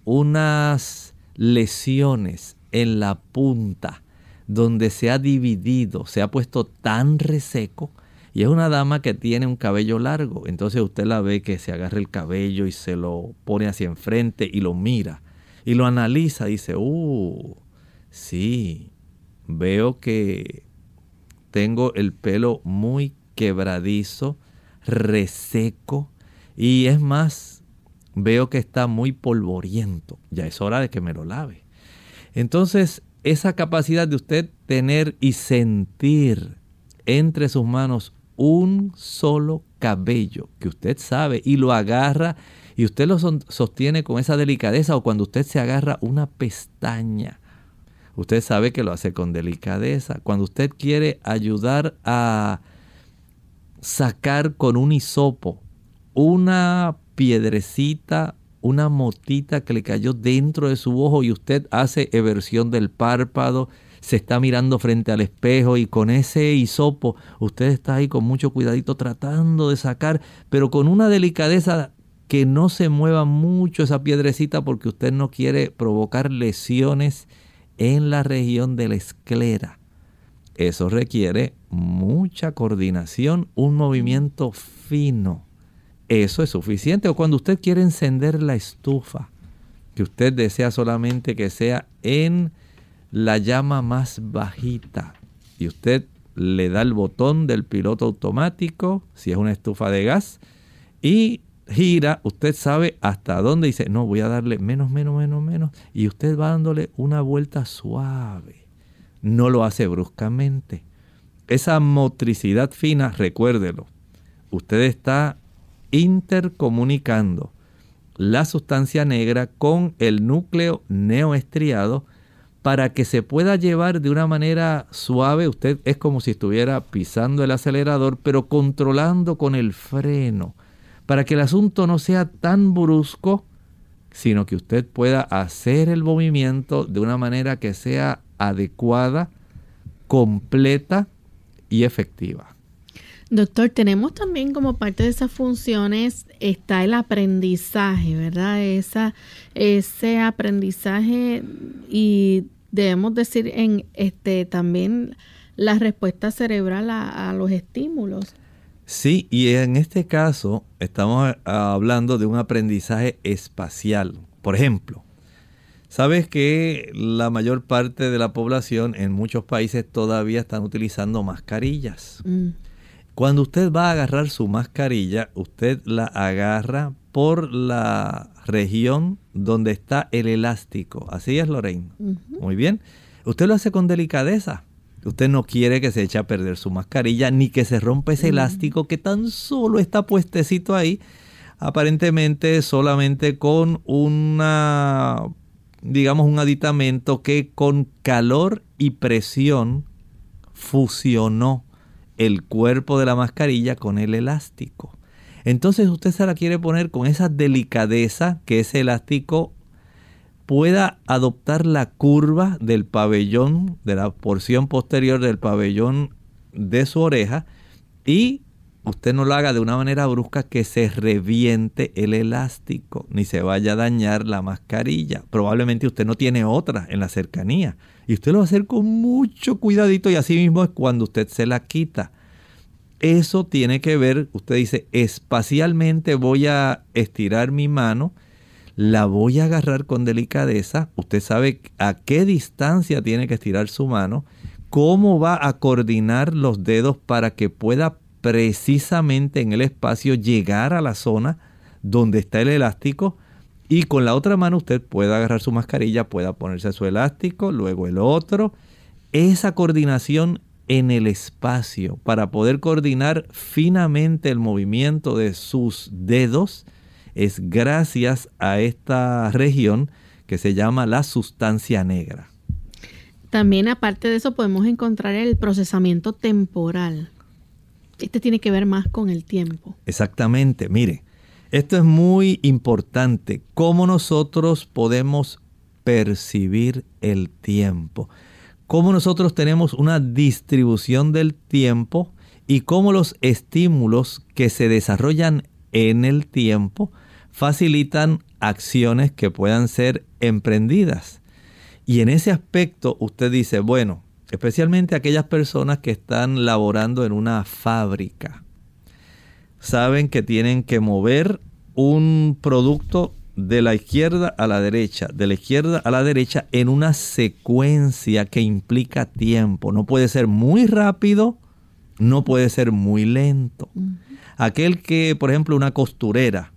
unas lesiones en la punta donde se ha dividido, se ha puesto tan reseco y es una dama que tiene un cabello largo. Entonces usted la ve que se agarra el cabello y se lo pone hacia enfrente y lo mira y lo analiza. Dice, uh, sí, veo que tengo el pelo muy quebradizo, reseco y es más, veo que está muy polvoriento. Ya es hora de que me lo lave. Entonces, esa capacidad de usted tener y sentir entre sus manos un solo cabello que usted sabe y lo agarra y usted lo sostiene con esa delicadeza o cuando usted se agarra una pestaña Usted sabe que lo hace con delicadeza. Cuando usted quiere ayudar a sacar con un hisopo una piedrecita, una motita que le cayó dentro de su ojo y usted hace eversión del párpado, se está mirando frente al espejo y con ese hisopo usted está ahí con mucho cuidadito tratando de sacar, pero con una delicadeza que no se mueva mucho esa piedrecita porque usted no quiere provocar lesiones en la región de la esclera. Eso requiere mucha coordinación, un movimiento fino. Eso es suficiente. O cuando usted quiere encender la estufa, que usted desea solamente que sea en la llama más bajita. Y usted le da el botón del piloto automático, si es una estufa de gas, y gira, usted sabe hasta dónde dice, no, voy a darle menos, menos, menos, menos, y usted va dándole una vuelta suave. No lo hace bruscamente. Esa motricidad fina, recuérdelo, usted está intercomunicando la sustancia negra con el núcleo neoestriado para que se pueda llevar de una manera suave. Usted es como si estuviera pisando el acelerador, pero controlando con el freno para que el asunto no sea tan brusco, sino que usted pueda hacer el movimiento de una manera que sea adecuada, completa y efectiva. Doctor, tenemos también como parte de esas funciones está el aprendizaje, ¿verdad? Esa, ese aprendizaje y debemos decir en este también la respuesta cerebral a los estímulos. Sí, y en este caso estamos hablando de un aprendizaje espacial. Por ejemplo, sabes que la mayor parte de la población en muchos países todavía están utilizando mascarillas. Mm. Cuando usted va a agarrar su mascarilla, usted la agarra por la región donde está el elástico. Así es, Lorraine. Muy bien. Usted lo hace con delicadeza. Usted no quiere que se eche a perder su mascarilla ni que se rompa ese elástico que tan solo está puestecito ahí, aparentemente solamente con una, digamos, un aditamento que con calor y presión fusionó el cuerpo de la mascarilla con el elástico. Entonces usted se la quiere poner con esa delicadeza que ese elástico pueda adoptar la curva del pabellón, de la porción posterior del pabellón de su oreja y usted no lo haga de una manera brusca que se reviente el elástico ni se vaya a dañar la mascarilla. Probablemente usted no tiene otra en la cercanía y usted lo va a hacer con mucho cuidadito y así mismo es cuando usted se la quita. Eso tiene que ver, usted dice, espacialmente voy a estirar mi mano, la voy a agarrar con delicadeza, usted sabe a qué distancia tiene que estirar su mano, cómo va a coordinar los dedos para que pueda precisamente en el espacio llegar a la zona donde está el elástico y con la otra mano usted puede agarrar su mascarilla, pueda ponerse su elástico, luego el otro. Esa coordinación en el espacio para poder coordinar finamente el movimiento de sus dedos es gracias a esta región que se llama la sustancia negra. También aparte de eso podemos encontrar el procesamiento temporal. Este tiene que ver más con el tiempo. Exactamente, mire, esto es muy importante, cómo nosotros podemos percibir el tiempo cómo nosotros tenemos una distribución del tiempo y cómo los estímulos que se desarrollan en el tiempo facilitan acciones que puedan ser emprendidas. Y en ese aspecto usted dice, bueno, especialmente aquellas personas que están laborando en una fábrica, saben que tienen que mover un producto de la izquierda a la derecha, de la izquierda a la derecha en una secuencia que implica tiempo. No puede ser muy rápido, no puede ser muy lento. Aquel que, por ejemplo, una costurera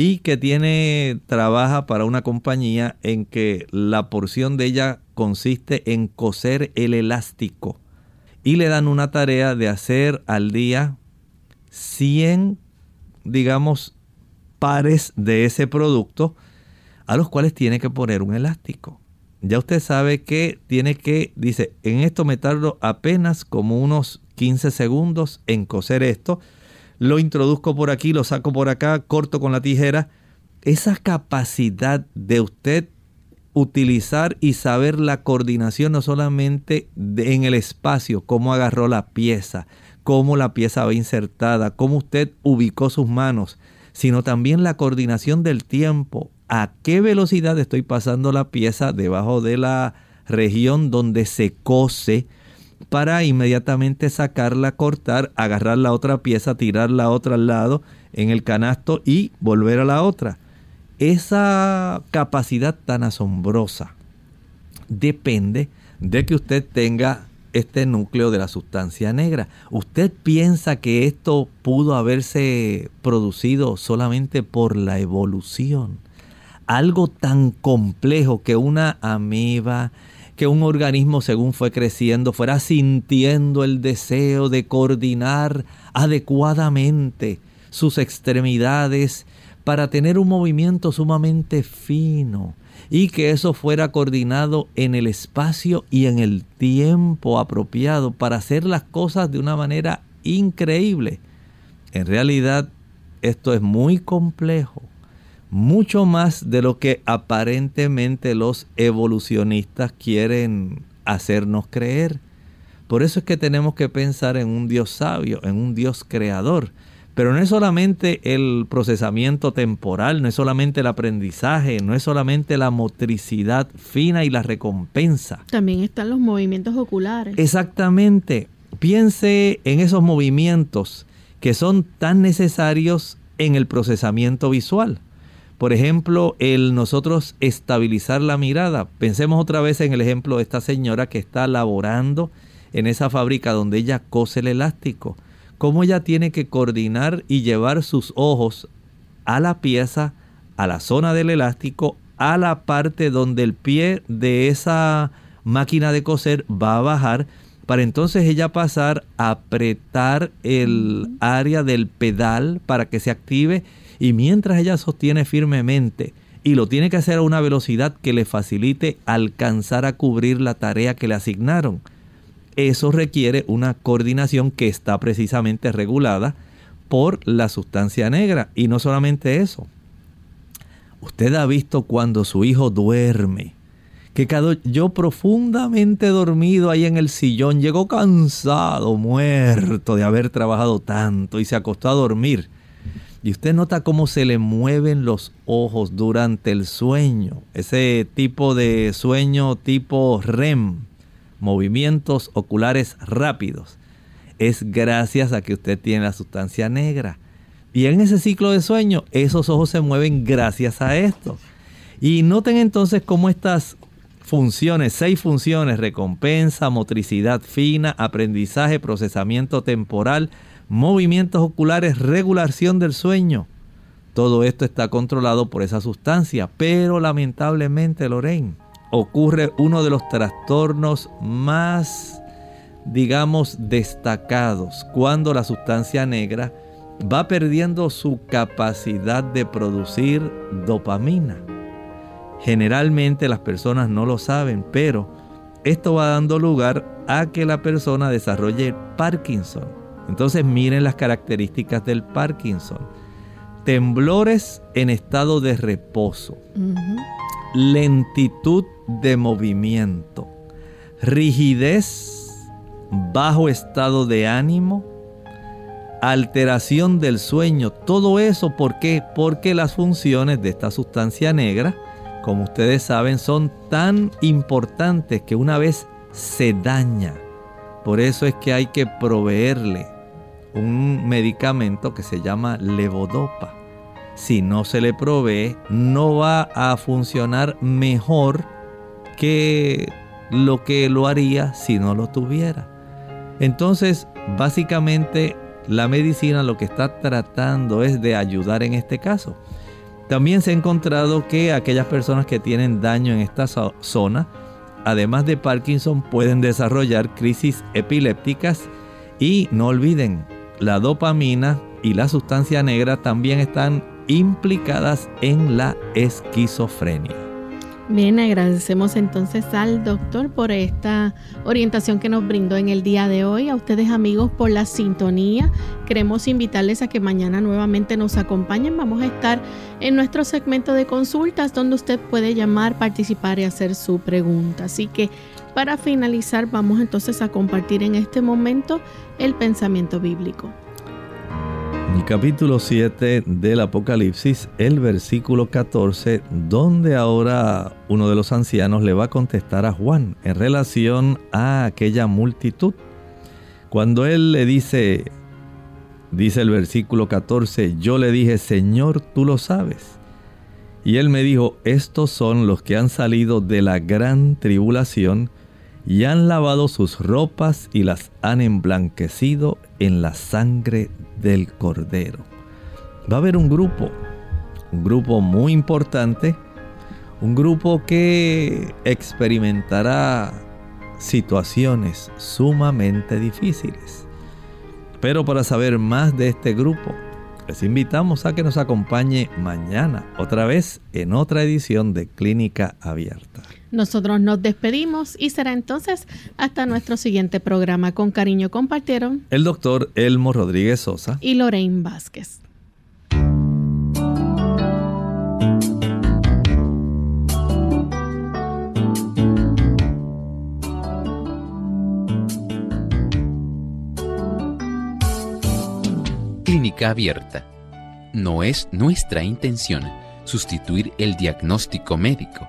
y que tiene trabaja para una compañía en que la porción de ella consiste en coser el elástico y le dan una tarea de hacer al día 100 digamos pares de ese producto a los cuales tiene que poner un elástico. Ya usted sabe que tiene que, dice, en esto me tardo apenas como unos 15 segundos en coser esto. Lo introduzco por aquí, lo saco por acá, corto con la tijera. Esa capacidad de usted utilizar y saber la coordinación no solamente en el espacio, cómo agarró la pieza, cómo la pieza va insertada, cómo usted ubicó sus manos, sino también la coordinación del tiempo. ¿A qué velocidad estoy pasando la pieza debajo de la región donde se cose para inmediatamente sacarla, cortar, agarrar la otra pieza, tirar la otra al lado en el canasto y volver a la otra? Esa capacidad tan asombrosa depende de que usted tenga este núcleo de la sustancia negra. ¿Usted piensa que esto pudo haberse producido solamente por la evolución? Algo tan complejo que una ameba, que un organismo según fue creciendo fuera sintiendo el deseo de coordinar adecuadamente sus extremidades para tener un movimiento sumamente fino, y que eso fuera coordinado en el espacio y en el tiempo apropiado para hacer las cosas de una manera increíble. En realidad esto es muy complejo, mucho más de lo que aparentemente los evolucionistas quieren hacernos creer. Por eso es que tenemos que pensar en un Dios sabio, en un Dios creador, pero no es solamente el procesamiento temporal, no es solamente el aprendizaje, no es solamente la motricidad fina y la recompensa. También están los movimientos oculares. Exactamente. Piense en esos movimientos que son tan necesarios en el procesamiento visual. Por ejemplo, el nosotros estabilizar la mirada. Pensemos otra vez en el ejemplo de esta señora que está laborando en esa fábrica donde ella cose el elástico cómo ella tiene que coordinar y llevar sus ojos a la pieza, a la zona del elástico, a la parte donde el pie de esa máquina de coser va a bajar para entonces ella pasar a apretar el área del pedal para que se active y mientras ella sostiene firmemente y lo tiene que hacer a una velocidad que le facilite alcanzar a cubrir la tarea que le asignaron eso requiere una coordinación que está precisamente regulada por la sustancia negra. Y no solamente eso. Usted ha visto cuando su hijo duerme, que quedó yo profundamente dormido ahí en el sillón, llegó cansado, muerto de haber trabajado tanto y se acostó a dormir. Y usted nota cómo se le mueven los ojos durante el sueño, ese tipo de sueño tipo REM, movimientos oculares rápidos. Es gracias a que usted tiene la sustancia negra. Y en ese ciclo de sueño, esos ojos se mueven gracias a esto. Y noten entonces cómo estas funciones, seis funciones, recompensa, motricidad fina, aprendizaje, procesamiento temporal, movimientos oculares, regulación del sueño. Todo esto está controlado por esa sustancia, pero lamentablemente, Lorraine, ocurre uno de los trastornos más, digamos, destacados cuando la sustancia negra va perdiendo su capacidad de producir dopamina. Generalmente las personas no lo saben, pero esto va dando lugar a que la persona desarrolle Parkinson entonces miren las características del Parkinson. Temblores en estado de reposo. Lentitud de movimiento. Rigidez, bajo estado de ánimo. Alteración del sueño. Todo eso, ¿por qué? Porque las funciones de esta sustancia negra, como ustedes saben, son tan importantes que una vez se daña. Por eso es que hay que proveerle un medicamento que se llama levodopa. Si no se le provee, no va a funcionar mejor que lo que lo haría si no lo tuviera. Entonces, básicamente, la medicina lo que está tratando es de ayudar en este caso. También se ha encontrado que aquellas personas que tienen daño en esta zona, además de Parkinson, pueden desarrollar crisis epilépticas y no olviden, la dopamina y la sustancia negra también están implicadas en la esquizofrenia. Bien, agradecemos entonces al doctor por esta orientación que nos brindó en el día de hoy. A ustedes amigos por la sintonía. Queremos invitarles a que mañana nuevamente nos acompañen. Vamos a estar en nuestro segmento de consultas donde usted puede llamar, participar y hacer su pregunta. Así que para finalizar vamos entonces a compartir en este momento el pensamiento bíblico. En el capítulo 7 del Apocalipsis, el versículo 14, donde ahora uno de los ancianos le va a contestar a Juan en relación a aquella multitud. Cuando él le dice, dice el versículo 14, yo le dije, Señor, tú lo sabes. Y él me dijo, estos son los que han salido de la gran tribulación y han lavado sus ropas y las han emblanquecido en la sangre del Cordero. Va a haber un grupo, un grupo muy importante, un grupo que experimentará situaciones sumamente difíciles. Pero para saber más de este grupo, les invitamos a que nos acompañe mañana otra vez en otra edición de Clínica Abierta. Nosotros nos despedimos y será entonces hasta nuestro siguiente programa. Con cariño compartieron el doctor Elmo Rodríguez Sosa y Lorraine Vázquez. Clínica abierta. No es nuestra intención sustituir el diagnóstico médico.